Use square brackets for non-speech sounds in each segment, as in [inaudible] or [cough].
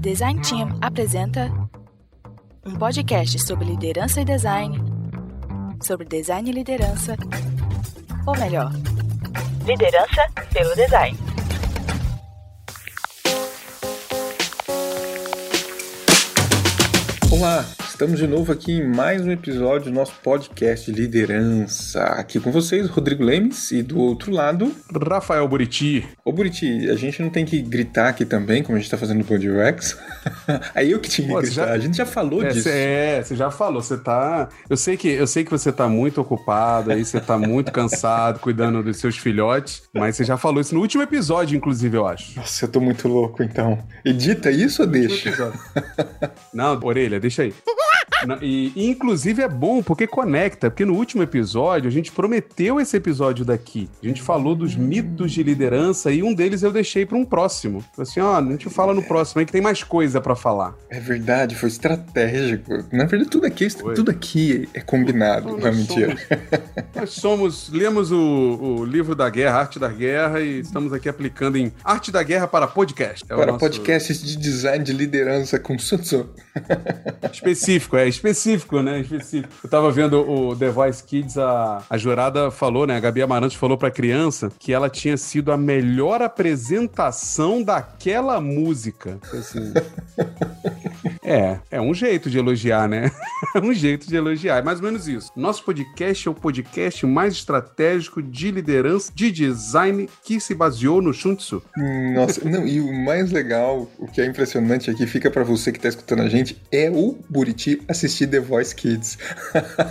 Design Team apresenta um podcast sobre liderança e design, sobre design e liderança, ou melhor, liderança pelo design. Olá, estamos de novo aqui em mais um episódio do nosso podcast Liderança. Aqui com vocês, Rodrigo Lemes, e do outro lado, Rafael Buriti. Ô Buriti, a gente não tem que gritar aqui também, como a gente tá fazendo no Pod Rex. Aí [laughs] eu que tinha que Pô, gritar, já- a gente já falou É, disso. cê- é, você já falou, você tá. Eu sei que eu sei que você tá muito ocupado aí, você tá muito cansado cuidando dos seus filhotes, mas você já falou isso no último episódio, inclusive, eu acho. Nossa, eu tô muito louco então. Edita isso ou deixa? Não, orelha, deixa aí. [laughs] E, e, inclusive é bom porque conecta, porque no último episódio a gente prometeu esse episódio daqui. A gente falou dos mitos de liderança e um deles eu deixei para um próximo. Falei Assim, ó, a gente fala no próximo aí que tem mais coisa para falar. É verdade, foi estratégico. Na verdade, tudo aqui, Foi. tudo aqui é combinado, não é mentira. somos- Nós somos, lemos o, o livro da guerra, Arte da Guerra, e estamos aqui aplicando em Arte da Guerra para podcast. É Para nosso- podcasts de design de liderança com Sun Tzu. Específico, é específico, né? Específico. Eu tava vendo o The Voice Kids, a, a jurada falou, né? A Gabi Amarante falou pra criança que ela tinha sido a melhor apresentação daquela música. Assim, [laughs] é, é um jeito de elogiar, né? É [laughs] um jeito de elogiar. É mais ou menos isso. Nosso podcast é o podcast mais estratégico de liderança, de design, que se baseou no Shun Tzu. Nossa, não, e o mais legal, o que é impressionante aqui, fica pra você que tá escutando a gente, é o Buriti assistir The Voice Kids.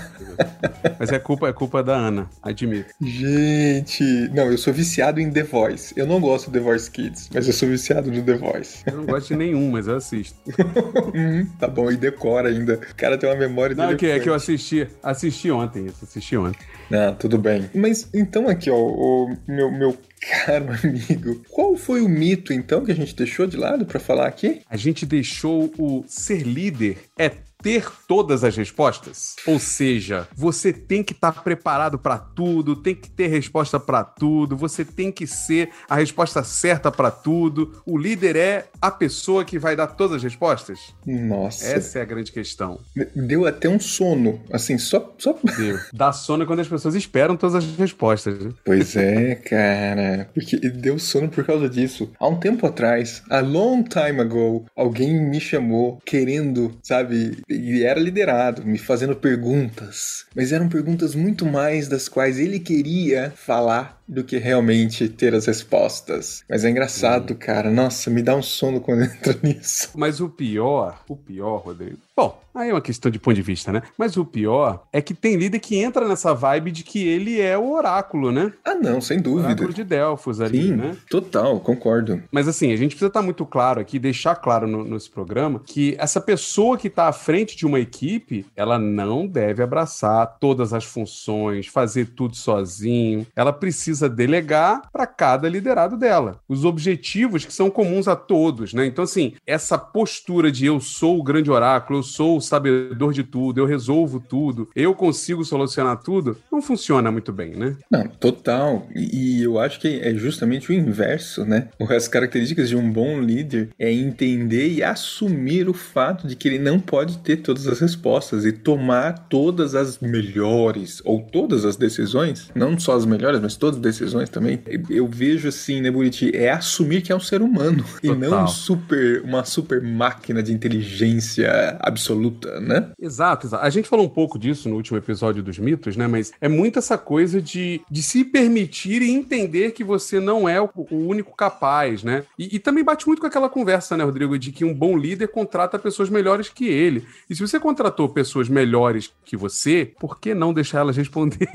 [laughs] Mas é culpa, é culpa da Ana, admito. Gente, não, eu sou viciado em The Voice. Eu não gosto do The Voice Kids, mas eu sou viciado no The Voice. Eu não gosto de nenhum, mas eu assisto. [laughs] Uhum, tá bom, e decora ainda. O cara tem uma memória Não, é que, é que eu assisti, assisti ontem, assisti ontem. Não, tudo bem. Mas então aqui, ó, o meu, meu caro [laughs] amigo, qual foi o mito então que a gente deixou de lado pra falar aqui? A gente deixou o ser líder é ter todas as respostas. Ou seja, você tem que estar preparado para tudo, tem que ter resposta para tudo, você tem que ser a resposta certa para tudo. O líder é a pessoa que vai dar todas as respostas? Nossa, Essa é a grande questão. deu até um sono, assim, só, só [laughs] Deu. Dá sono quando as pessoas esperam todas as respostas. né? Pois é, cara. Porque deu sono por causa disso. Há um tempo atrás, a long time ago, alguém me chamou querendo, sabe? E era liderado, me fazendo perguntas. Mas eram perguntas muito mais das quais ele queria falar do que realmente ter as respostas. Mas é engraçado, cara. Nossa, me dá um sono quando [laughs] entra nisso. Mas o pior, o pior, Rodrigo. Bom, aí é uma questão de ponto de vista, né? Mas o pior é que tem líder que entra nessa vibe de que ele é o oráculo, né? Ah, não, sem O dúvida. oráculo de Delfos ali, Sim, né? total, concordo. Mas assim, a gente precisa estar muito claro aqui, deixar claro no- nesse programa, que essa pessoa que está à frente de uma equipe, ela não deve abraçar todas as funções, fazer tudo sozinho. Ela precisa delegar para cada liderado dela. Os objetivos que são comuns a todos, né? Então, assim, essa postura de eu sou o grande oráculo, eu sou o sabedor de tudo, eu resolvo tudo, eu consigo solucionar tudo, não funciona muito bem, né? Não, total. E, e eu acho que é justamente o inverso, né? As características de um bom líder é entender e assumir o fato de que ele não pode ter todas as respostas e tomar todas as melhores ou todas as decisões, não só as melhores, mas todas as decisões também. Eu vejo assim, né, Buriti, é assumir que é um ser humano [laughs] e não Total. um super, uma super máquina de inteligência absoluta, né? Exato, exato. A gente falou um pouco disso no último episódio dos mitos, né? Mas é muito essa coisa de, de se permitir e entender que você não é o, o único capaz, né? E, e também bate muito com aquela conversa, né, Rodrigo, de que um bom líder contrata pessoas melhores que ele. E se você contratou pessoas melhores que você, por que não deixar elas [laughs] responderem?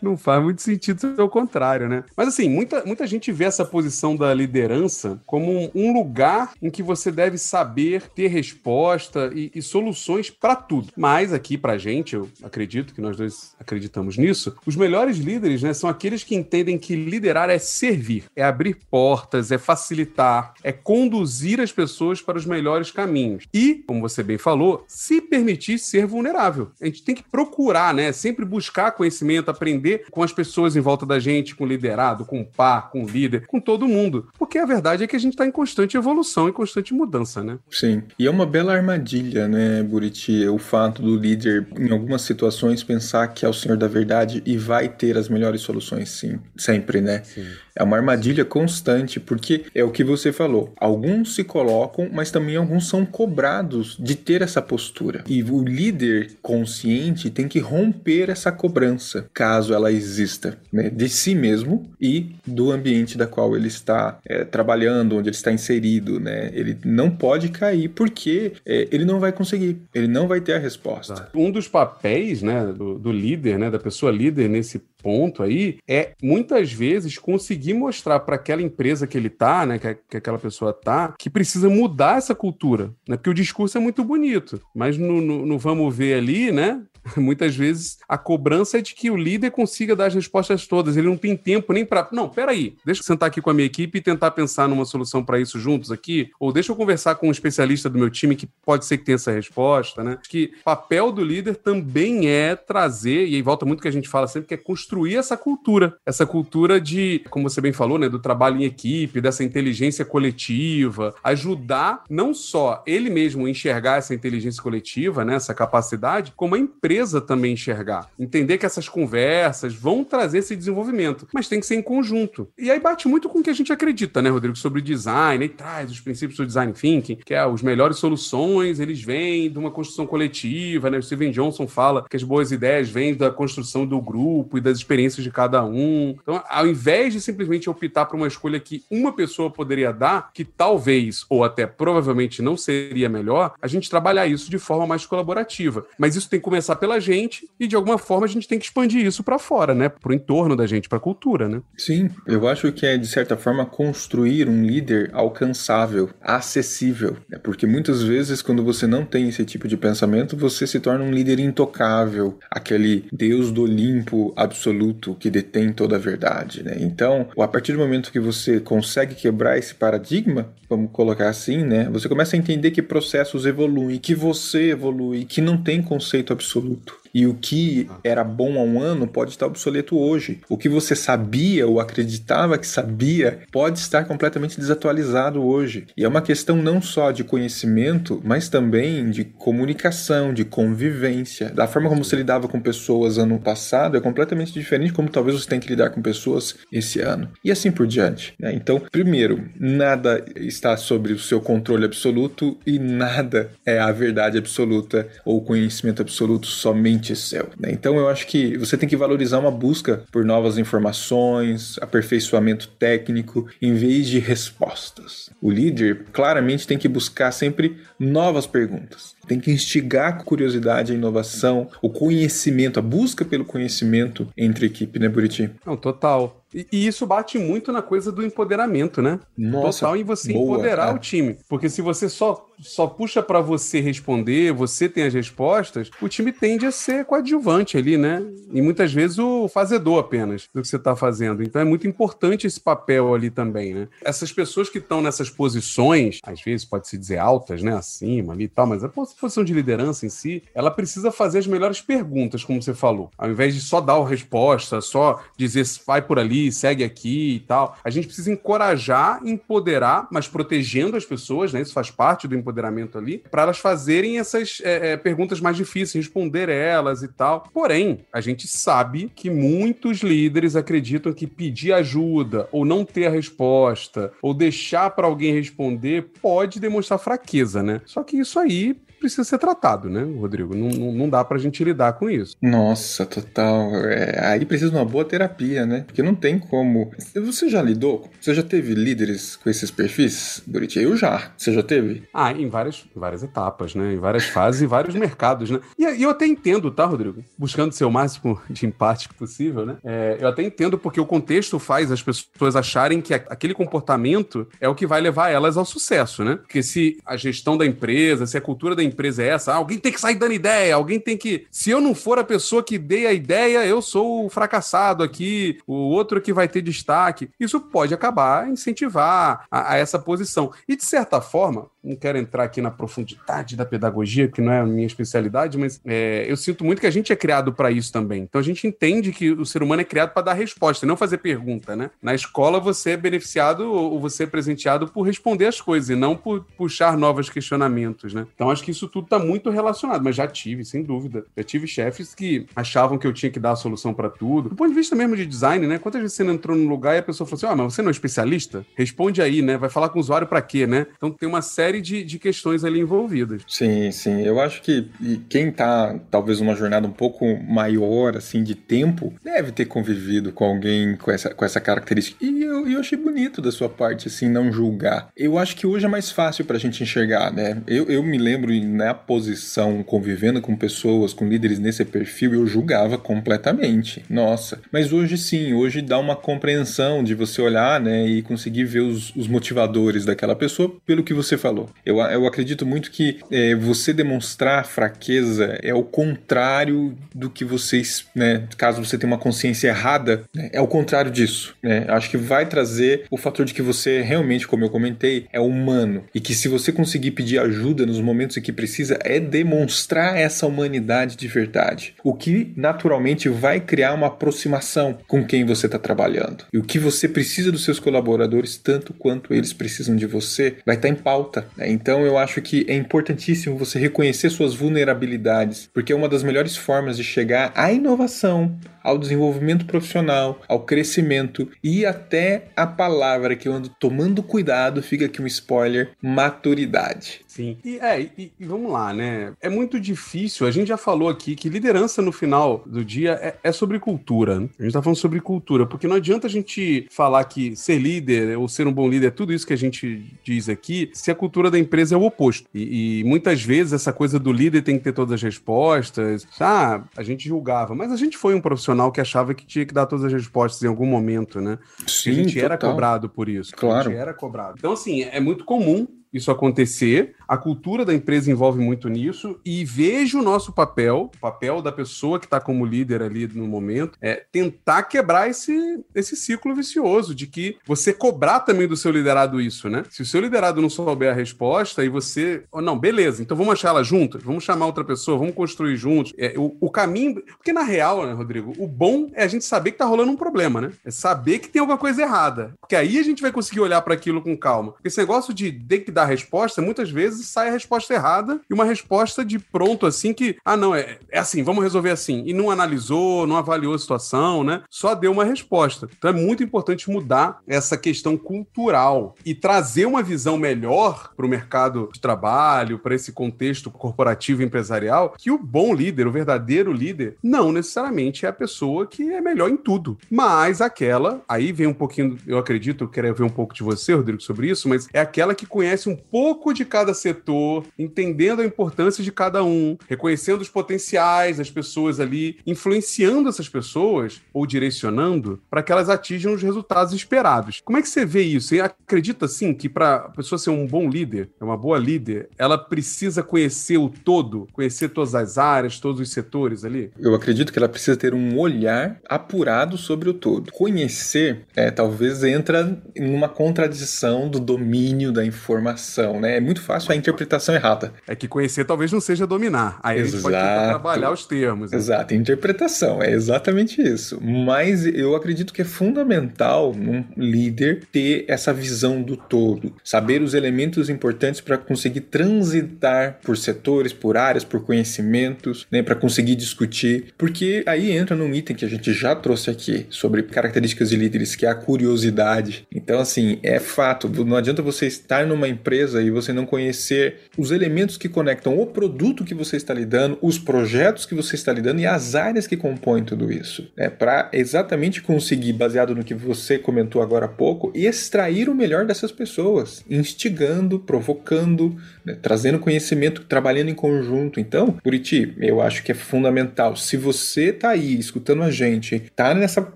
Não faz muito sentido ser o contrário, né? Mas assim, muita, muita gente vê essa posição da liderança como um, um lugar em que você deve saber ter resposta e, e soluções para tudo. Mas aqui pra gente, eu acredito que nós dois acreditamos nisso, os melhores líderes, né, são aqueles que entendem que liderar é servir, é abrir portas, é facilitar, é conduzir as pessoas para os melhores caminhos. E, como você bem falou, se permitir ser vulnerável. A gente tem que procurar, né? Sempre buscar conhecimento, aprender com as pessoas em volta da gente, com o liderado, com o par, com o líder, com todo mundo. Porque a verdade é que a gente está em constante evolução, em constante mudança, né? Sim. E é uma bela armadilha, né, Buriti? O fato do líder, em algumas situações, pensar que é o senhor da verdade e vai ter as melhores soluções, sim. Sempre, né? Sim. É uma armadilha constante, porque é o que você falou. Alguns se colocam, mas também alguns são cobrados de ter essa postura. E o líder consciente tem que romper essa cobrança, caso ela exista, né? de si mesmo e do ambiente da qual ele está é, trabalhando, onde ele está inserido. Né? Ele não pode cair porque é, ele não vai conseguir, ele não vai ter a resposta. Um dos papéis né, do, do líder, né, da pessoa líder nesse ponto aí é muitas vezes conseguir mostrar para aquela empresa que ele tá, né, que, que, aquela pessoa tá, que precisa mudar essa cultura, né? Porque o discurso é muito bonito, mas no, no, no vamos ver ali, né? [laughs] Muitas vezes a cobrança é de que o líder consiga dar as respostas todas. Ele não tem tempo nem para. Não, peraí, deixa eu sentar aqui com a minha equipe e tentar pensar numa solução para isso juntos aqui. Ou deixa eu conversar com um especialista do meu time que pode ser que tenha essa resposta, né? Acho que papel do líder também é trazer, e aí volta muito que a gente fala sempre, que é construir essa cultura. Essa cultura de, como você bem falou, né? Do trabalho em equipe, dessa inteligência coletiva, ajudar não só ele mesmo enxergar essa inteligência coletiva, né? Essa capacidade, como a empresa empresa também enxergar. Entender que essas conversas vão trazer esse desenvolvimento, mas tem que ser em conjunto. E aí bate muito com o que a gente acredita, né, Rodrigo, sobre design, e traz os princípios do design thinking, que é as melhores soluções, eles vêm de uma construção coletiva, né? O Steven Johnson fala que as boas ideias vêm da construção do grupo e das experiências de cada um. Então, ao invés de simplesmente optar por uma escolha que uma pessoa poderia dar, que talvez ou até provavelmente não seria melhor, a gente trabalhar isso de forma mais colaborativa. Mas isso tem que começar pela pela gente e de alguma forma a gente tem que expandir isso para fora, né? Pro entorno da gente, pra cultura, né? Sim, eu acho que é de certa forma construir um líder alcançável, acessível, né? porque muitas vezes quando você não tem esse tipo de pensamento, você se torna um líder intocável, aquele Deus do Olimpo absoluto que detém toda a verdade, né? Então, a partir do momento que você consegue quebrar esse paradigma, vamos colocar assim, né? Você começa a entender que processos evoluem, que você evolui, que não tem conceito absoluto absoluto. E o que era bom há um ano pode estar obsoleto hoje. O que você sabia ou acreditava que sabia pode estar completamente desatualizado hoje. E é uma questão não só de conhecimento, mas também de comunicação, de convivência. Da forma como você lidava com pessoas ano passado é completamente diferente como talvez você tenha que lidar com pessoas esse ano. E assim por diante. Né? Então, primeiro, nada está sobre o seu controle absoluto e nada é a verdade absoluta ou conhecimento absoluto somente seu. Né? Então eu acho que você tem que valorizar uma busca por novas informações, aperfeiçoamento técnico, em vez de respostas. O líder claramente tem que buscar sempre novas perguntas. Tem que instigar a curiosidade, a inovação, o conhecimento, a busca pelo conhecimento entre a equipe, né, Buriti? Não, total. E, e, isso bate muito na coisa do empoderamento, né? Nossa, Total em você boa, empoderar é. o time. Porque se você só, só puxa para você responder, você tem as respostas, o time tende a ser coadjuvante ali, né? E muitas vezes o fazedor apenas do que você está fazendo. Então é muito importante esse papel ali também, né? Essas pessoas que estão nessas posições, às vezes pode se dizer altas, né? Acima ali e tal, mas a posição de liderança em si, ela precisa fazer as melhores perguntas, como você falou. Ao invés de só dar a resposta, só dizer vai por ali, segue aqui e tal. A gente precisa encorajar, empoderar, mas protegendo as pessoas, né? Isso faz parte do empoderamento ali, para elas fazerem essas é, é, perguntas mais difíceis, responder elas e tal. Porém, a gente sabe que muitos líderes acreditam que pedir ajuda, ou não ter a resposta, ou deixar para alguém responder, pode demonstrar fraqueza, né? Só que isso aí precisa ser tratado, né, Rodrigo? Não, não, não dá pra gente lidar com isso. Nossa, total. É, aí precisa de uma boa terapia, né? Porque não tem como. Você já lidou? Você já teve líderes com esses perfis, Buriti? Eu já. Você já teve? Ah, em várias, várias etapas, né? Em várias fases e vários mercados, né? E, e, eu até entendo, tá, Rodrigo? Buscando ser o máximo de empate possível, né? É, eu até entendo porque o contexto faz as pessoas acharem que aquele comportamento é o que vai levar elas ao sucesso, né? Porque se a gestão da empresa, se a cultura da empresa é essa? alguém tem que sair dando ideia, alguém tem que. Se eu não for a pessoa que dê a ideia, eu sou o fracassado aqui, o outro que vai ter destaque. Isso pode acabar incentivar a, a essa posição. E, de certa forma, não quero entrar aqui na profundidade da pedagogia, que não é a minha especialidade, mas é, eu sinto muito que a gente é criado para isso também. Então a gente entende que o ser humano é criado para dar resposta, não fazer pergunta, né? Na escola você é beneficiado ou você é presenteado por responder as coisas e não por puxar novos questionamentos, né? Então acho que isso tudo está muito relacionado, mas já tive, sem dúvida. Já tive chefes que achavam que eu tinha que dar a solução para tudo. Do ponto de vista mesmo de design, né? Quantas vezes você entrou num lugar e a pessoa falou assim: ah, mas você não é especialista? Responde aí, né? Vai falar com o usuário para quê, né? Então tem uma série de, de questões ali envolvidas. Sim, sim. Eu acho que quem tá talvez numa jornada um pouco maior, assim, de tempo, deve ter convivido com alguém com essa, com essa característica. E eu, eu achei bonito da sua parte, assim, não julgar. Eu acho que hoje é mais fácil pra gente enxergar, né? Eu, eu me lembro na posição, convivendo com pessoas, com líderes nesse perfil, eu julgava completamente. Nossa. Mas hoje sim, hoje dá uma compreensão de você olhar, né, e conseguir ver os, os motivadores daquela pessoa pelo que você falou. Eu, eu acredito muito que é, você demonstrar fraqueza é o contrário do que vocês, né, caso você tenha uma consciência errada, né, é o contrário disso. Né? Acho que vai trazer o fator de que você realmente, como eu comentei, é humano e que se você conseguir pedir ajuda nos momentos em que precisa, é demonstrar essa humanidade de verdade. O que naturalmente vai criar uma aproximação com quem você está trabalhando. E o que você precisa dos seus colaboradores, tanto quanto eles precisam de você, vai estar tá em pauta. Né? Então eu acho que é importantíssimo você reconhecer suas vulnerabilidades, porque é uma das melhores formas de chegar à inovação, ao desenvolvimento profissional, ao crescimento e até a palavra que eu ando tomando cuidado, fica aqui um spoiler, maturidade. Sim. E, é, e, e, vamos lá, né? É muito difícil. A gente já falou aqui que liderança no final do dia é, é sobre cultura. Né? A gente tá falando sobre cultura, porque não adianta a gente falar que ser líder ou ser um bom líder é tudo isso que a gente diz aqui, se a cultura da empresa é o oposto. E, e muitas vezes essa coisa do líder tem que ter todas as respostas. Ah, a gente julgava, mas a gente foi um profissional que achava que tinha que dar todas as respostas em algum momento, né? Sim, a gente total. era cobrado por isso. Claro. A gente era cobrado. Então, assim, é muito comum isso acontecer. A cultura da empresa envolve muito nisso e vejo o nosso papel, o papel da pessoa que está como líder ali no momento, é tentar quebrar esse, esse ciclo vicioso de que você cobrar também do seu liderado isso, né? Se o seu liderado não souber a resposta e você, oh, não, beleza, então vamos achar ela juntas, vamos chamar outra pessoa, vamos construir juntos. É, o, o caminho, porque na real, né, Rodrigo, o bom é a gente saber que tá rolando um problema, né? É saber que tem alguma coisa errada, porque aí a gente vai conseguir olhar para aquilo com calma. Esse negócio de ter que dar resposta, muitas vezes sai a resposta errada e uma resposta de pronto assim que, ah, não, é, é assim, vamos resolver assim. E não analisou, não avaliou a situação, né? Só deu uma resposta. Então é muito importante mudar essa questão cultural e trazer uma visão melhor para o mercado de trabalho, para esse contexto corporativo e empresarial, que o bom líder, o verdadeiro líder, não necessariamente é a pessoa que é melhor em tudo, mas aquela, aí vem um pouquinho, eu acredito, eu quero ver um pouco de você, Rodrigo, sobre isso, mas é aquela que conhece um pouco de cada setor, entendendo a importância de cada um, reconhecendo os potenciais das pessoas ali, influenciando essas pessoas ou direcionando para que elas atinjam os resultados esperados. Como é que você vê isso? Você acredita sim que para a pessoa ser um bom líder, uma boa líder, ela precisa conhecer o todo, conhecer todas as áreas, todos os setores ali? Eu acredito que ela precisa ter um olhar apurado sobre o todo. Conhecer, é, talvez entra numa contradição do domínio da informação, né? É muito fácil a interpretação errada. É que conhecer talvez não seja dominar. Aí Exato. a gente pode trabalhar os termos. Né? Exato, interpretação, é exatamente isso. Mas eu acredito que é fundamental um líder ter essa visão do todo, saber os elementos importantes para conseguir transitar por setores, por áreas, por conhecimentos, né, para conseguir discutir, porque aí entra num item que a gente já trouxe aqui sobre características de líderes, que é a curiosidade. Então, assim, é fato, não adianta você estar numa empresa e você não conhecer os elementos que conectam o produto que você está lidando, os projetos que você está lidando e as áreas que compõem tudo isso, né, para exatamente conseguir, baseado no que você comentou agora há pouco, extrair o melhor dessas pessoas, instigando, provocando, né, trazendo conhecimento, trabalhando em conjunto. Então, Buriti, eu acho que é fundamental. Se você está aí escutando a gente, está nessa,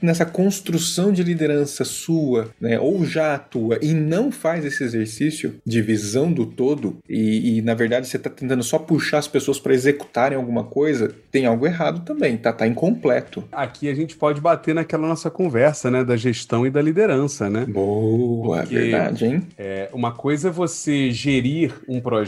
nessa construção de liderança sua, né, ou já atua e não faz esse exercício de visão do todo, e, e na verdade você está tentando só puxar as pessoas para executarem alguma coisa, tem algo errado também, tá, tá incompleto. Aqui a gente pode bater naquela nossa conversa, né, da gestão e da liderança, né? Boa, é Porque, verdade, hein? É, uma coisa é você gerir um projeto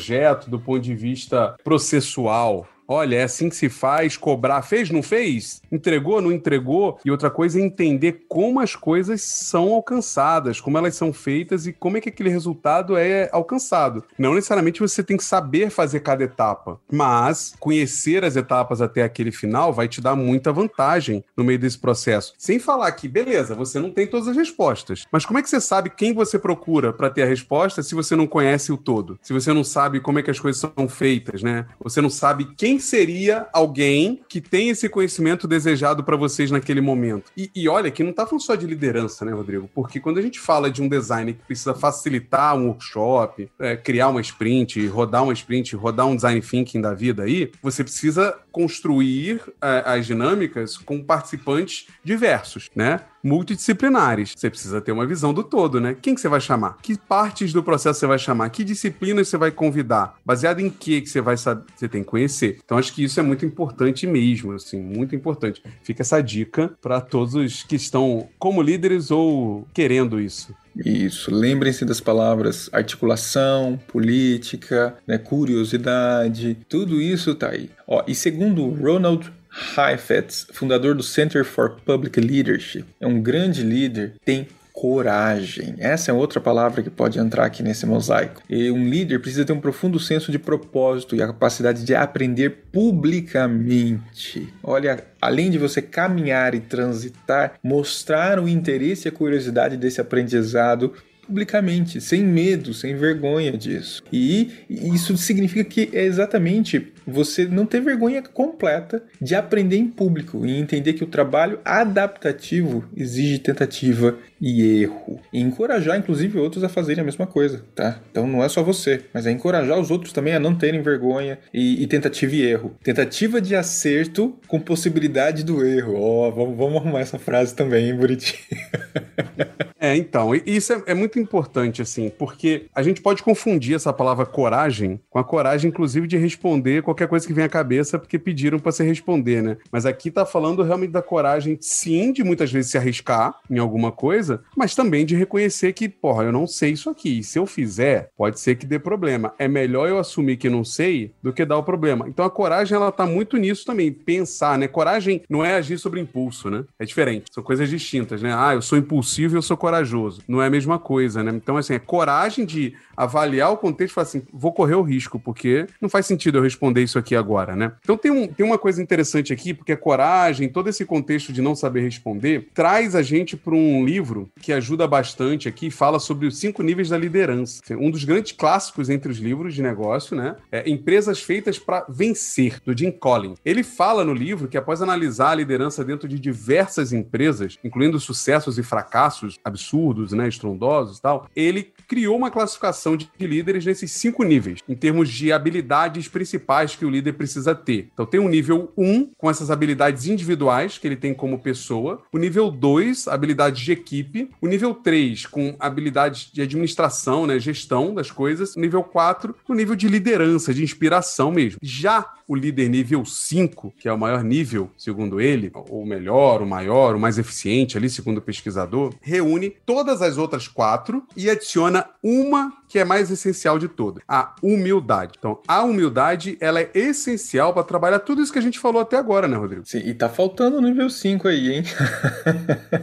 do ponto de vista processual, Olha, é assim que se faz, cobrar. Fez, não fez? Entregou, não entregou? E outra coisa é entender como as coisas são alcançadas, como elas são feitas e como é que aquele resultado é alcançado. Não necessariamente você tem que saber fazer cada etapa, mas conhecer as etapas até aquele final vai te dar muita vantagem no meio desse processo. Sem falar que, beleza, você não tem todas as respostas, mas como é que você sabe quem você procura para ter a resposta se você não conhece o todo? Se você não sabe como é que as coisas são feitas, né? Você não sabe quem seria alguém que tem esse conhecimento desejado para vocês naquele momento? E, e, olha, que não tá falando só de liderança, né, Rodrigo? Porque quando a gente fala de um design que precisa facilitar um workshop, é, criar uma sprint, rodar uma sprint, rodar um design thinking da vida aí, você precisa construir é, as dinâmicas com participantes diversos, né? multidisciplinares. Você precisa ter uma visão do todo, né? Quem que você vai chamar? Que partes do processo você vai chamar? Que disciplinas você vai convidar? Baseado em que que você vai saber? Você tem que conhecer. Então acho que isso é muito importante mesmo, assim, muito importante. Fica essa dica para todos os que estão como líderes ou querendo isso. Isso, lembrem-se das palavras articulação, política, né, curiosidade, tudo isso tá aí. Ó, e segundo Ronald Heifetz, fundador do Center for Public Leadership, é um grande líder, tem coragem. Essa é outra palavra que pode entrar aqui nesse mosaico. E um líder precisa ter um profundo senso de propósito e a capacidade de aprender publicamente. Olha, além de você caminhar e transitar, mostrar o interesse e a curiosidade desse aprendizado publicamente, sem medo, sem vergonha disso. E isso significa que é exatamente você não ter vergonha completa de aprender em público e entender que o trabalho adaptativo exige tentativa e erro. E encorajar, inclusive, outros a fazerem a mesma coisa, tá? Então não é só você, mas é encorajar os outros também a não terem vergonha e, e tentativa e erro. Tentativa de acerto com possibilidade do erro. Ó, oh, vamos, vamos arrumar essa frase também, hein, Buriti? [laughs] é, então, isso é, é muito importante, assim, porque a gente pode confundir essa palavra coragem com a coragem, inclusive, de responder qualquer coisa que vem à cabeça porque pediram para se responder, né? Mas aqui tá falando realmente da coragem, sim, de muitas vezes se arriscar em alguma coisa, mas também de reconhecer que, porra, eu não sei isso aqui. E se eu fizer, pode ser que dê problema. É melhor eu assumir que não sei do que dar o problema. Então a coragem, ela tá muito nisso também, pensar, né? Coragem não é agir sobre impulso, né? É diferente. São coisas distintas, né? Ah, eu sou impulsivo e eu sou corajoso. Não é a mesma coisa, né? Então, assim, é coragem de avaliar o contexto e falar assim: vou correr o risco, porque não faz sentido eu responder isso aqui agora, né? Então tem, um, tem uma coisa interessante aqui, porque a coragem, todo esse contexto de não saber responder, traz a gente para um livro que ajuda bastante aqui, fala sobre os cinco níveis da liderança. Um dos grandes clássicos entre os livros de negócio, né? É Empresas Feitas para Vencer, do Jim Collins. Ele fala no livro que após analisar a liderança dentro de diversas empresas, incluindo sucessos e fracassos absurdos, né, estrondosos e tal, ele criou uma classificação de líderes nesses cinco níveis, em termos de habilidades principais que o líder precisa ter. Então, tem o nível 1, um, com essas habilidades individuais que ele tem como pessoa, o nível 2, habilidades de equipe, o nível 3, com habilidades de administração, né, gestão das coisas, o nível 4, o nível de liderança, de inspiração mesmo. Já o líder nível 5, que é o maior nível, segundo ele, ou melhor, o maior, o mais eficiente ali, segundo o pesquisador, reúne todas as outras quatro e adiciona uma que é mais essencial de todas, a humildade. Então, a humildade, ela é essencial para trabalhar tudo isso que a gente falou até agora, né, Rodrigo? Sim, e tá faltando o nível 5 aí, hein?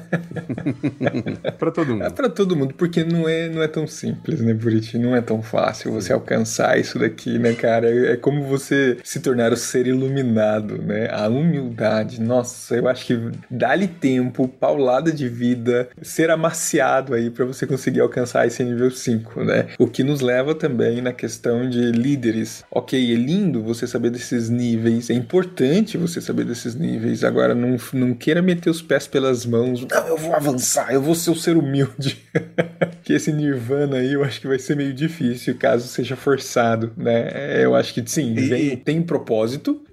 [laughs] para todo mundo. É para todo mundo, porque não é, não é tão simples, né, Buriti? Não é tão fácil você alcançar isso daqui, né, cara? É, é como você se tornar o ser iluminado, né? A humildade, nossa, eu acho que dá-lhe tempo, paulada de vida, ser amaciado aí para você conseguir alcançar esse nível 5, né? O que nos leva também na questão de líderes. Ok, é lindo você saber desses níveis, é importante você saber desses níveis. Agora, não, não queira meter os pés pelas mãos. Não, eu vou avançar, eu vou ser o ser humilde. [laughs] que esse nirvana aí eu acho que vai ser meio difícil caso seja forçado, né? Eu acho que sim, vem, tem propósito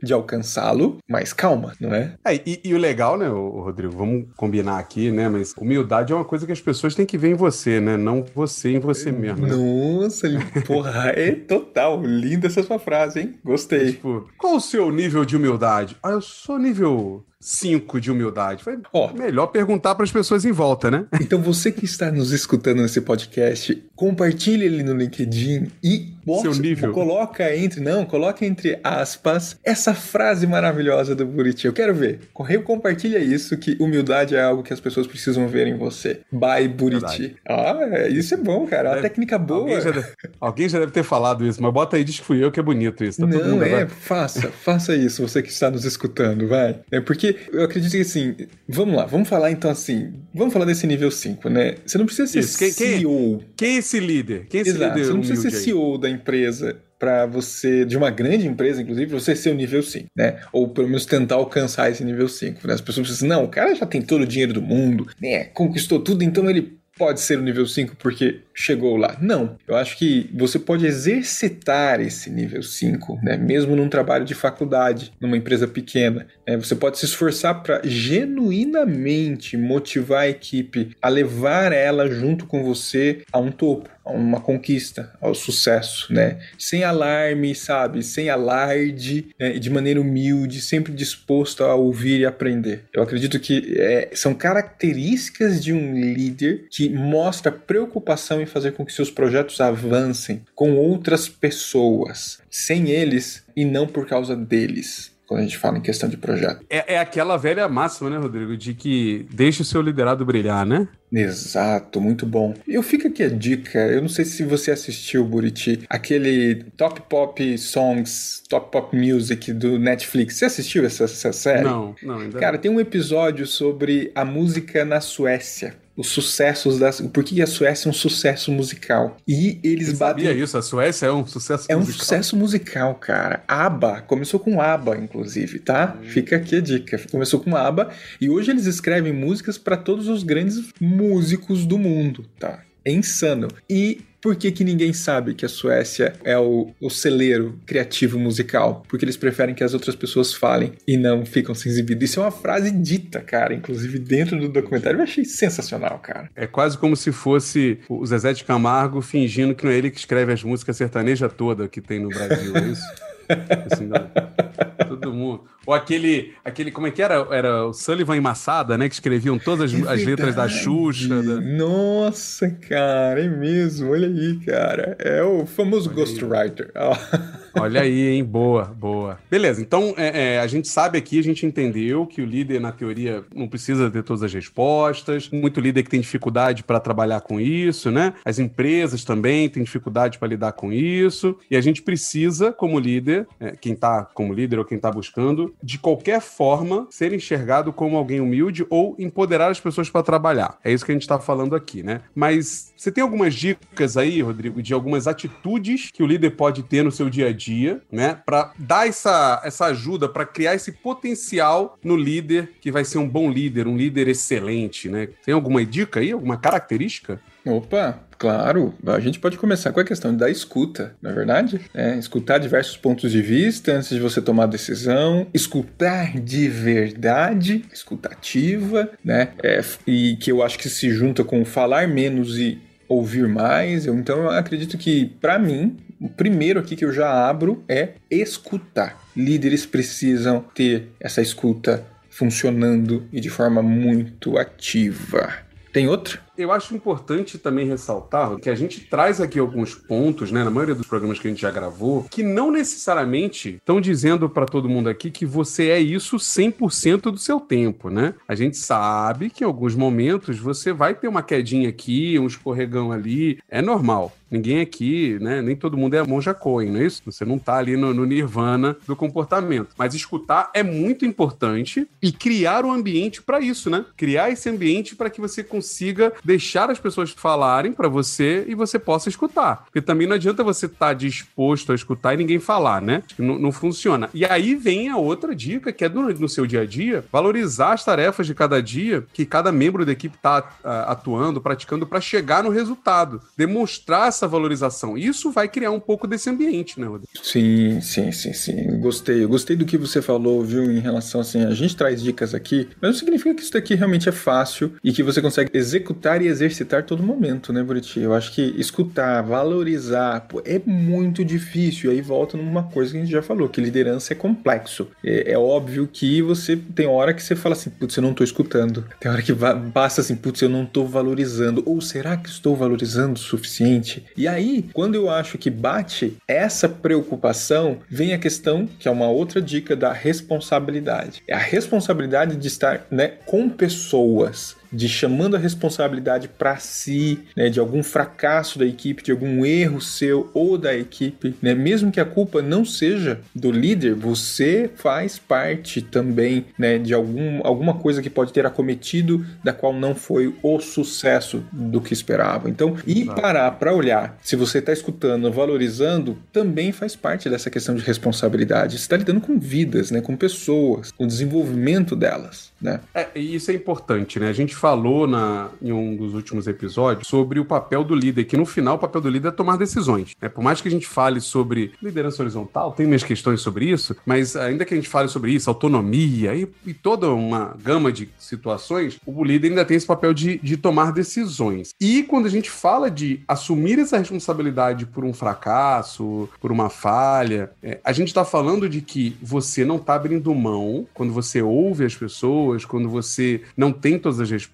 de alcançá-lo, mas calma, não é? é e, e, o legal, né, Rodrigo, vamos combinar aqui, né? Mas humildade é uma coisa que as pessoas têm que ver em você, né? Não você em você mesmo. Né? Nossa, porra, [laughs] é total. Linda essa sua frase, hein? Gostei. Tipo, qual o seu nível de humildade? Ah, eu sou nível 5 de humildade? Foi oh, melhor perguntar para as pessoas em volta, né? Então você que está nos escutando nesse podcast, compartilhe ele no LinkedIn e Seu nível. coloca entre, não, coloca entre aspas essa frase maravilhosa do Buriti. Eu quero ver. Correio compartilha isso que humildade é algo que as pessoas precisam ver em você. Bye Buriti. Ah, isso é bom, cara. É uma técnica boa. Alguém já, deve, alguém já, deve, ter falado isso, mas bota aí diz que fui eu que é bonito isso. Tá não, é, vai... faça, faça isso, você que está nos escutando, vai. É porque eu acredito que assim, vamos lá, vamos falar então assim, vamos falar desse nível 5, né? Você não precisa ser Isso, quem, CEO. Quem, é esse líder? Quem é esse Exato, líder? Você não precisa ser CEO da empresa para você, de uma grande empresa, inclusive, você ser o nível 5, né? Ou pelo menos tentar alcançar esse nível 5. Né? As pessoas pensam, não, o cara já tem todo o dinheiro do mundo, né? Conquistou tudo, então ele pode ser o nível 5 porque chegou lá. Não. Eu acho que você pode exercitar esse nível 5, né? mesmo num trabalho de faculdade, numa empresa pequena. Né? Você pode se esforçar para genuinamente motivar a equipe a levar ela junto com você a um topo uma conquista, ao sucesso, né? Sem alarme, sabe? Sem alarde, né? de maneira humilde, sempre disposto a ouvir e aprender. Eu acredito que é, são características de um líder que mostra preocupação em fazer com que seus projetos avancem com outras pessoas, sem eles e não por causa deles quando a gente fala em questão de projeto. É, é, aquela velha máxima, né, Rodrigo, de que deixe o seu liderado brilhar, né? Exato, muito bom. Eu fico aqui a dica, eu não sei se você assistiu, Buriti, aquele Top Pop Songs, Top Pop Music do Netflix. Você assistiu essa, essa série? Não, não, ainda Cara, tem um episódio sobre a música na Suécia os sucessos da. Por que a Suécia é um sucesso musical? E eles Você batem. Sabia isso? A Suécia é um sucesso é musical. É um sucesso musical, cara. ABBA. Começou com ABBA, inclusive, tá? Hum. Fica aqui a dica. Começou com ABBA e hoje eles escrevem músicas para todos os grandes músicos do mundo, tá? É insano. E por que, que ninguém sabe que a Suécia é o, o celeiro criativo musical? Porque eles preferem que as outras pessoas falem e não ficam se exibindo. Isso é uma frase dita, cara, inclusive dentro do documentário. Eu achei sensacional, cara. É quase como se fosse o Zezé de Camargo fingindo que não é ele que escreve as músicas sertaneja toda que tem no Brasil, é isso? [laughs] assim. Todo mundo. Ou aquele, aquele, como é que era? Era o Sullivan e Massada, né? Que escreviam todas as, é as letras da Xuxa. Da... Nossa, cara, é mesmo. Olha aí, cara. É o famoso Ghostwriter. Olha aí, hein? Boa, boa. Beleza, então é, é, a gente sabe aqui, a gente entendeu que o líder, na teoria, não precisa ter todas as respostas. Muito líder que tem dificuldade para trabalhar com isso, né? As empresas também têm dificuldade para lidar com isso. E a gente precisa, como líder, é, quem está como líder ou quem está buscando, de qualquer forma, ser enxergado como alguém humilde ou empoderar as pessoas para trabalhar. É isso que a gente está falando aqui, né? Mas você tem algumas dicas aí, Rodrigo, de algumas atitudes que o líder pode ter no seu dia a dia, né? Para dar essa, essa ajuda, para criar esse potencial no líder que vai ser um bom líder, um líder excelente, né? Tem alguma dica aí, alguma característica? Opa, claro. A gente pode começar com a questão da escuta, não é verdade? É, escutar diversos pontos de vista antes de você tomar a decisão, escutar de verdade, escutativa, né? É, e que eu acho que se junta com falar menos e ouvir mais. Eu, então eu acredito que, para mim, o primeiro aqui que eu já abro é escutar. Líderes precisam ter essa escuta funcionando e de forma muito ativa. Tem outro? Eu acho importante também ressaltar que a gente traz aqui alguns pontos, né, na maioria dos programas que a gente já gravou, que não necessariamente estão dizendo para todo mundo aqui que você é isso 100% do seu tempo, né? A gente sabe que em alguns momentos você vai ter uma quedinha aqui, um escorregão ali, é normal. Ninguém aqui, né? Nem todo mundo é monja Cohen, não é isso? Você não tá ali no, no nirvana do comportamento. Mas escutar é muito importante e criar o um ambiente para isso, né? Criar esse ambiente para que você consiga deixar as pessoas falarem para você e você possa escutar. Porque também não adianta você estar tá disposto a escutar e ninguém falar, né? Não, não, funciona. E aí vem a outra dica, que é no seu dia a dia, valorizar as tarefas de cada dia que cada membro da equipe está uh, atuando, praticando para chegar no resultado. Demonstrar essa valorização. Isso vai criar um pouco desse ambiente, né, Rodrigo? Sim, sim, sim, sim. Gostei. Gostei do que você falou, viu, em relação assim, a gente traz dicas aqui, mas não significa que isso daqui realmente é fácil e que você consegue executar e exercitar todo momento, né, Buriti? Eu acho que escutar, valorizar, pô, é muito difícil. E aí volta numa coisa que a gente já falou, que liderança é complexo. É, é óbvio que você tem hora que você fala assim, putz, eu não tô escutando. Tem hora que passa assim, putz, eu não tô valorizando. Ou será que estou valorizando o suficiente? E aí, quando eu acho que bate essa preocupação, vem a questão, que é uma outra dica da responsabilidade. É a responsabilidade de estar né, com pessoas de chamando a responsabilidade para si, né, de algum fracasso da equipe, de algum erro seu ou da equipe, né, mesmo que a culpa não seja do líder, você faz parte também, né, de algum, alguma coisa que pode ter acometido da qual não foi o sucesso do que esperava. Então, ir parar para olhar se você está escutando, valorizando, também faz parte dessa questão de responsabilidade. Você está lidando com vidas, né, com pessoas, com o desenvolvimento delas, né? É, isso é importante, né? A gente falou na, em um dos últimos episódios sobre o papel do líder, que no final o papel do líder é tomar decisões. Né? Por mais que a gente fale sobre liderança horizontal, tem minhas questões sobre isso, mas ainda que a gente fale sobre isso, autonomia e, e toda uma gama de situações, o líder ainda tem esse papel de, de tomar decisões. E quando a gente fala de assumir essa responsabilidade por um fracasso, por uma falha, é, a gente está falando de que você não está abrindo mão quando você ouve as pessoas, quando você não tem todas as respostas,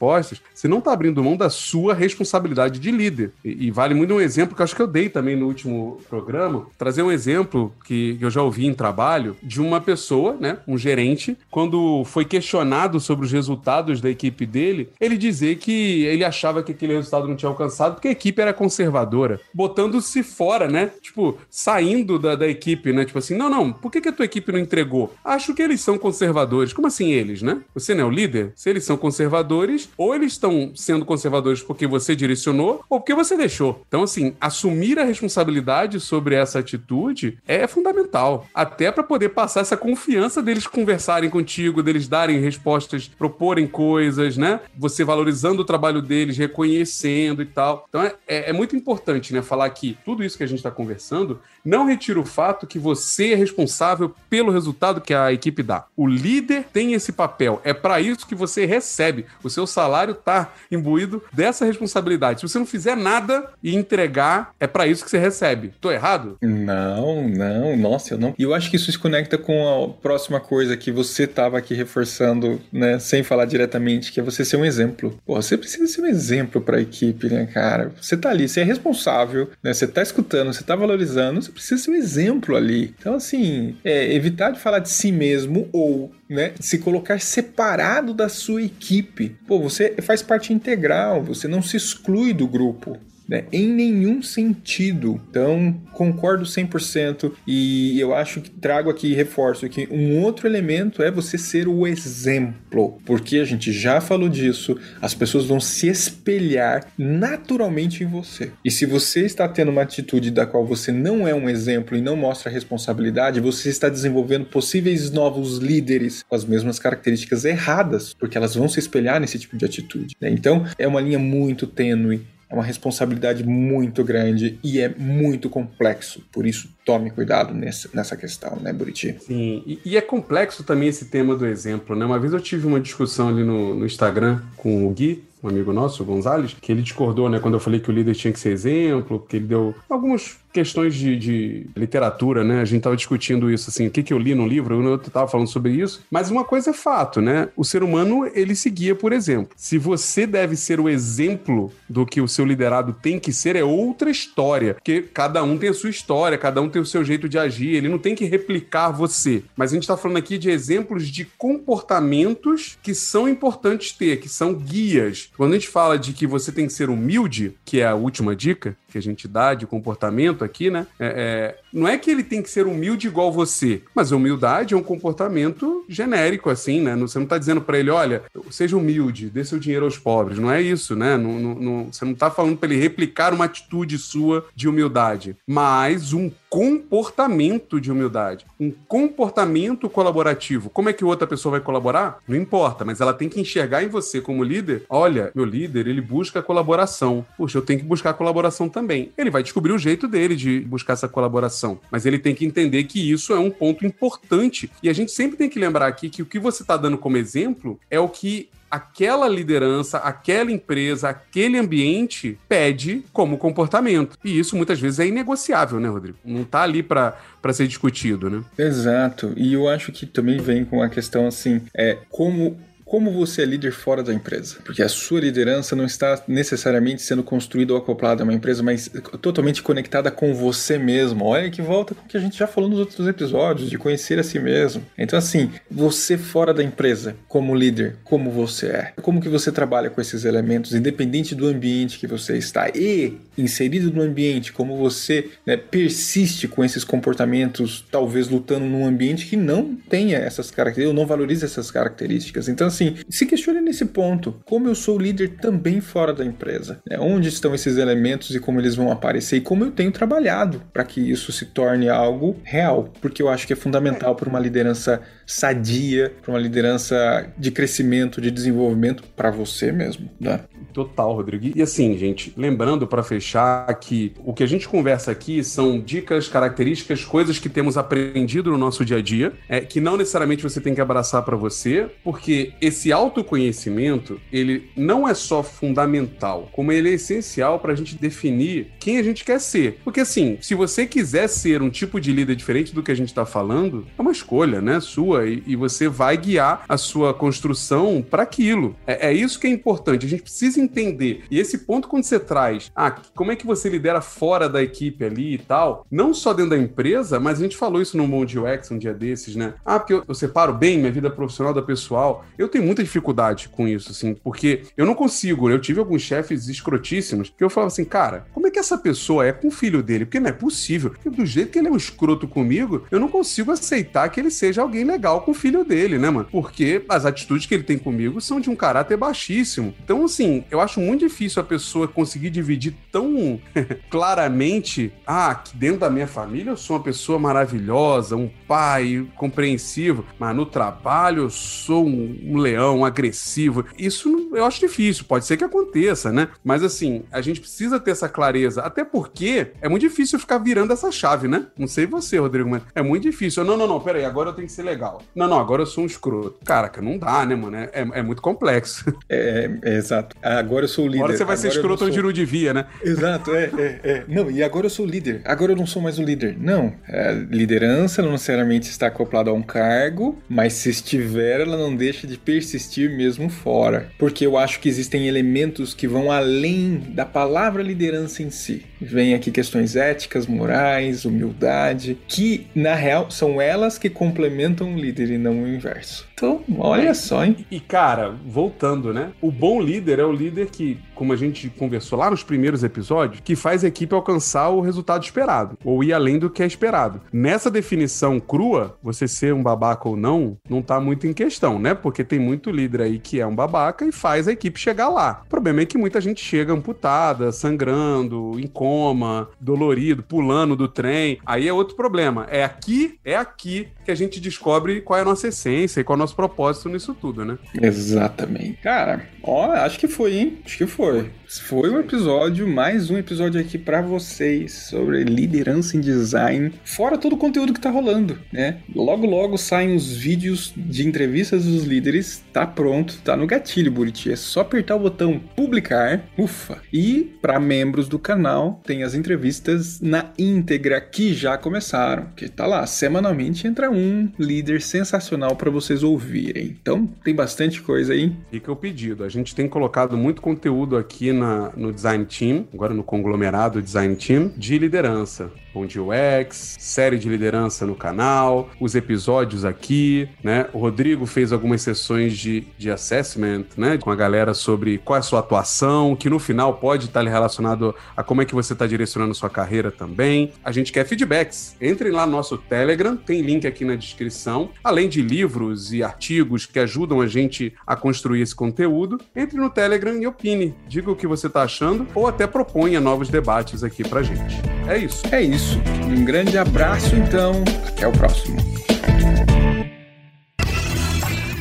você não está abrindo mão da sua responsabilidade de líder. E, e, vale muito um exemplo que eu acho que eu dei também no último programa, trazer um exemplo que, que eu já ouvi em trabalho de uma pessoa, né, um gerente, quando foi questionado sobre os resultados da equipe dele, ele dizer que ele achava que aquele resultado não tinha alcançado porque a equipe era conservadora, botando-se fora, né? Tipo, saindo da, da equipe, né? Tipo assim, não, não, por que, que a tua equipe não entregou? Acho que eles são conservadores. Como assim eles, né? Você não é o líder? Se eles são conservadores, conservadores, ou eles estão sendo conservadores porque você direcionou, ou porque você deixou. Então, assim, assumir a responsabilidade sobre essa atitude é fundamental. Até para poder passar essa confiança deles conversarem contigo, deles darem respostas, proporem coisas, né? Você valorizando o trabalho deles, reconhecendo e tal. Então, é, é, é muito importante, né? Falar que tudo isso que a gente está conversando não retira o fato que você é responsável pelo resultado que a equipe dá. O líder tem esse papel. É para isso que você recebe. O seu salário tá imbuído dessa responsabilidade. Se você não fizer nada e entregar, é para isso que você recebe. Tô errado? Não, não. Nossa, eu não. E eu acho que isso se conecta com a próxima coisa que você tava aqui reforçando, né, sem falar diretamente, que é você ser um exemplo. Pô, você precisa ser um exemplo para a equipe, né, cara? Você tá ali, você é responsável, né? Você tá escutando, você tá valorizando, precisa ser um exemplo ali. Então, assim, é, evitar de falar de si mesmo ou né, se colocar separado da sua equipe. Pô, você faz parte integral, você não se exclui do grupo né? Em nenhum sentido. Então, concordo 100% e eu acho que trago aqui reforço que um outro elemento é você ser o exemplo, porque a gente já falou disso, as pessoas vão se espelhar naturalmente em você. E se você está tendo uma atitude da qual você não é um exemplo e não mostra responsabilidade, você está desenvolvendo possíveis novos líderes com as mesmas características erradas, porque elas vão se espelhar nesse tipo de atitude. Né? Então, é uma linha muito tênue é uma responsabilidade muito grande e é muito complexo. Por isso, tome cuidado nessa, nessa questão, né, Buriti? Sim, e, e, é complexo também esse tema do exemplo, né? Uma vez eu tive uma discussão ali no, no Instagram com o Gui, um amigo nosso, o Gonzalez, que ele discordou, né, quando eu falei que o líder tinha que ser exemplo, porque ele deu algumas questões de, de, literatura, né? A gente tava discutindo isso, assim, o que, que eu li no livro, eu tava falando sobre isso. Mas uma coisa é fato, né? O ser humano, ele seguia por exemplo. Se você deve ser o exemplo do que o seu liderado tem que ser, é outra história. Porque cada um tem a sua história, cada um tem o seu jeito de agir, ele não tem que replicar você. Mas a gente tá falando aqui de exemplos de comportamentos que são importantes ter, que são guias. Quando a gente fala de que você tem que ser humilde, que é a última dica, que a gente dá de comportamento aqui, né? É, é, não é que ele tem que ser humilde igual você, mas humildade é um comportamento genérico, assim, né? Você não está dizendo para ele, olha, seja humilde, dê seu dinheiro aos pobres. Não é isso, né? Não, não, não, você não está falando para ele replicar uma atitude sua de humildade, mas um comportamento de humildade, um comportamento colaborativo. Como é que outra pessoa vai colaborar? Não importa, mas ela tem que enxergar em você como líder. Olha, meu líder, ele busca colaboração. Puxa, eu tenho que buscar colaboração também. Ele vai descobrir o jeito dele de buscar essa colaboração, mas ele tem que entender que isso é um ponto importante. E a gente sempre tem que lembrar aqui que o que você está dando como exemplo é o que aquela liderança, aquela empresa, aquele ambiente pede como comportamento. E isso muitas vezes é inegociável, né, Rodrigo? Não está ali para ser discutido, né? Exato. E eu acho que também vem com a questão assim, é como como você é líder fora da empresa. Porque a sua liderança não está necessariamente sendo construída ou acoplada a uma empresa, mas totalmente conectada com você mesmo. Olha que volta com o que a gente já falou nos outros episódios, de conhecer a si mesmo. Então, assim, você fora da empresa, como líder, como você é. Como que você trabalha com esses elementos, independente do ambiente que você está. E, inserido no ambiente, como você né, persiste com esses comportamentos, talvez lutando num ambiente que não tenha essas características, ou não valoriza essas características. Então, assim, assim, se questione nesse ponto. Como eu sou líder também fora da empresa? Né? Onde estão esses elementos e como eles vão aparecer? E como eu tenho trabalhado para que isso se torne algo real? Porque eu acho que é fundamental para uma liderança sadia, para uma liderança de crescimento, de desenvolvimento para você mesmo, né? Total, Rodrigo. E assim, gente, lembrando para fechar que o que a gente conversa aqui são dicas, características, coisas que temos aprendido no nosso dia a dia, é, que não necessariamente você tem que abraçar para você, porque esse autoconhecimento, ele não é só fundamental, como ele é essencial para a gente definir quem a gente quer ser. Porque assim, se você quiser ser um tipo de líder diferente do que a gente está falando, é uma escolha, né, sua e, e você vai guiar a sua construção para aquilo. É, é, isso que é importante. A gente precisa entender. E esse ponto, quando você traz, ah, como é que você lidera fora da equipe ali e tal, não só dentro da empresa, mas a gente falou isso no Monde UX um dia desses, né? Ah, porque eu, eu separo bem minha vida profissional da pessoal. Eu tenho muita dificuldade com isso, assim, porque eu não consigo. Eu tive alguns chefes escrotíssimos que eu falava assim, cara, como é que essa pessoa é com o filho dele? Porque não é possível. Porque do jeito que ele é um escroto comigo, eu não consigo aceitar que ele seja alguém legal com o filho dele, né, mano? Porque as atitudes que ele tem comigo são de um caráter baixíssimo. Então, assim, eu acho muito difícil a pessoa conseguir dividir tão [laughs] claramente: ah, que dentro da minha família eu sou uma pessoa maravilhosa, um pai compreensivo, mas no trabalho eu sou um leão agressivo. Isso eu acho difícil, pode ser que aconteça, né? Mas assim, a gente precisa ter essa clareza, até porque é muito difícil ficar virando essa chave, né? Não sei você, Rodrigo, mas é muito difícil. Não, não, não, peraí, agora eu tenho que ser legal. Não, não, agora eu sou um escroto. Caraca, não dá, né, mano? É, é muito complexo. É, é, exato. Agora eu sou o líder. Agora você vai agora ser escroto onde sou... não devia, né? Exato, é, é, é. Não, e agora eu sou o líder. Agora eu não sou mais o líder. Não. A liderança não necessariamente está acoplada a um cargo, mas se estiver, ela não deixa de persistir mesmo fora. Porque eu acho que existem elementos que vão além da palavra liderança em si. Vem aqui questões éticas, morais, humildade, que na real são elas que complementam o líder e não o inverso. Então, olha é, só, hein? E, cara, voltando, né? O bom líder é o líder que, como a gente conversou lá nos primeiros episódios, que faz a equipe alcançar o resultado esperado, ou ir além do que é esperado. Nessa definição crua, você ser um babaca ou não, não tá muito em questão, né? Porque tem muito líder aí que é um babaca e faz a equipe chegar lá. O problema é que muita gente chega amputada, sangrando, em coma, dolorido, pulando do trem. Aí é outro problema. É aqui, é aqui que a gente descobre qual é a nossa essência e qual é o nosso propósito nisso tudo, né? Exatamente. Cara, ó, acho que foi, hein? Acho que foi. Foi um episódio, mais um episódio aqui para vocês sobre liderança em design, fora todo o conteúdo que tá rolando, né? Logo logo saem os vídeos de entrevistas dos líderes, tá pronto, tá no gatilho, Buriti. É só apertar o botão publicar, ufa. E para membros do canal, tem as entrevistas na íntegra que já começaram, que tá lá, semanalmente entra um líder sensacional para vocês ouvirem. Então, tem bastante coisa aí. Fica o pedido. A gente tem colocado muito conteúdo aqui na, no Design Team, agora no conglomerado Design Team, de liderança. Bom de UX, série de liderança no canal, os episódios aqui, né? O Rodrigo fez algumas sessões de, de assessment, né? Com a galera sobre qual é a sua atuação, que no final pode estar relacionado a como é que você está direcionando sua carreira também. A gente quer feedbacks. Entrem lá no nosso Telegram, tem link aqui na descrição. Além de livros e artigos que ajudam a gente a construir esse conteúdo, entre no Telegram e opine. Diga o que você está achando ou até proponha novos debates aqui pra gente. É isso. É isso isso. Um grande abraço, então. Até o próximo.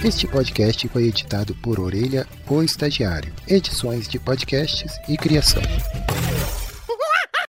Este podcast foi editado por Orelha, o Estagiário. Edições de podcasts e criação.